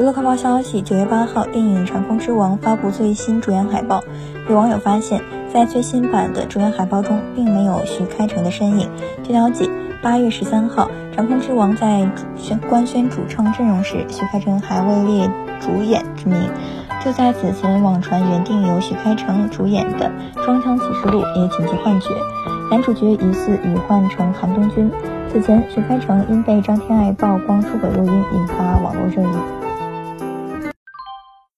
娱乐快报消息：九月八号，电影《长空之王》发布最新主演海报。有网友发现，在最新版的主演海报中，并没有徐开诚的身影。据了解，八月十三号，《长空之王》在宣官宣主创阵容时，徐开诚还未列主演之名。就在此前，网传原定由徐开诚主演的《双枪启示录》也紧急换角，男主角疑似已换成韩东君。此前，徐开诚因被张天爱曝光出轨录音，引发网络热议。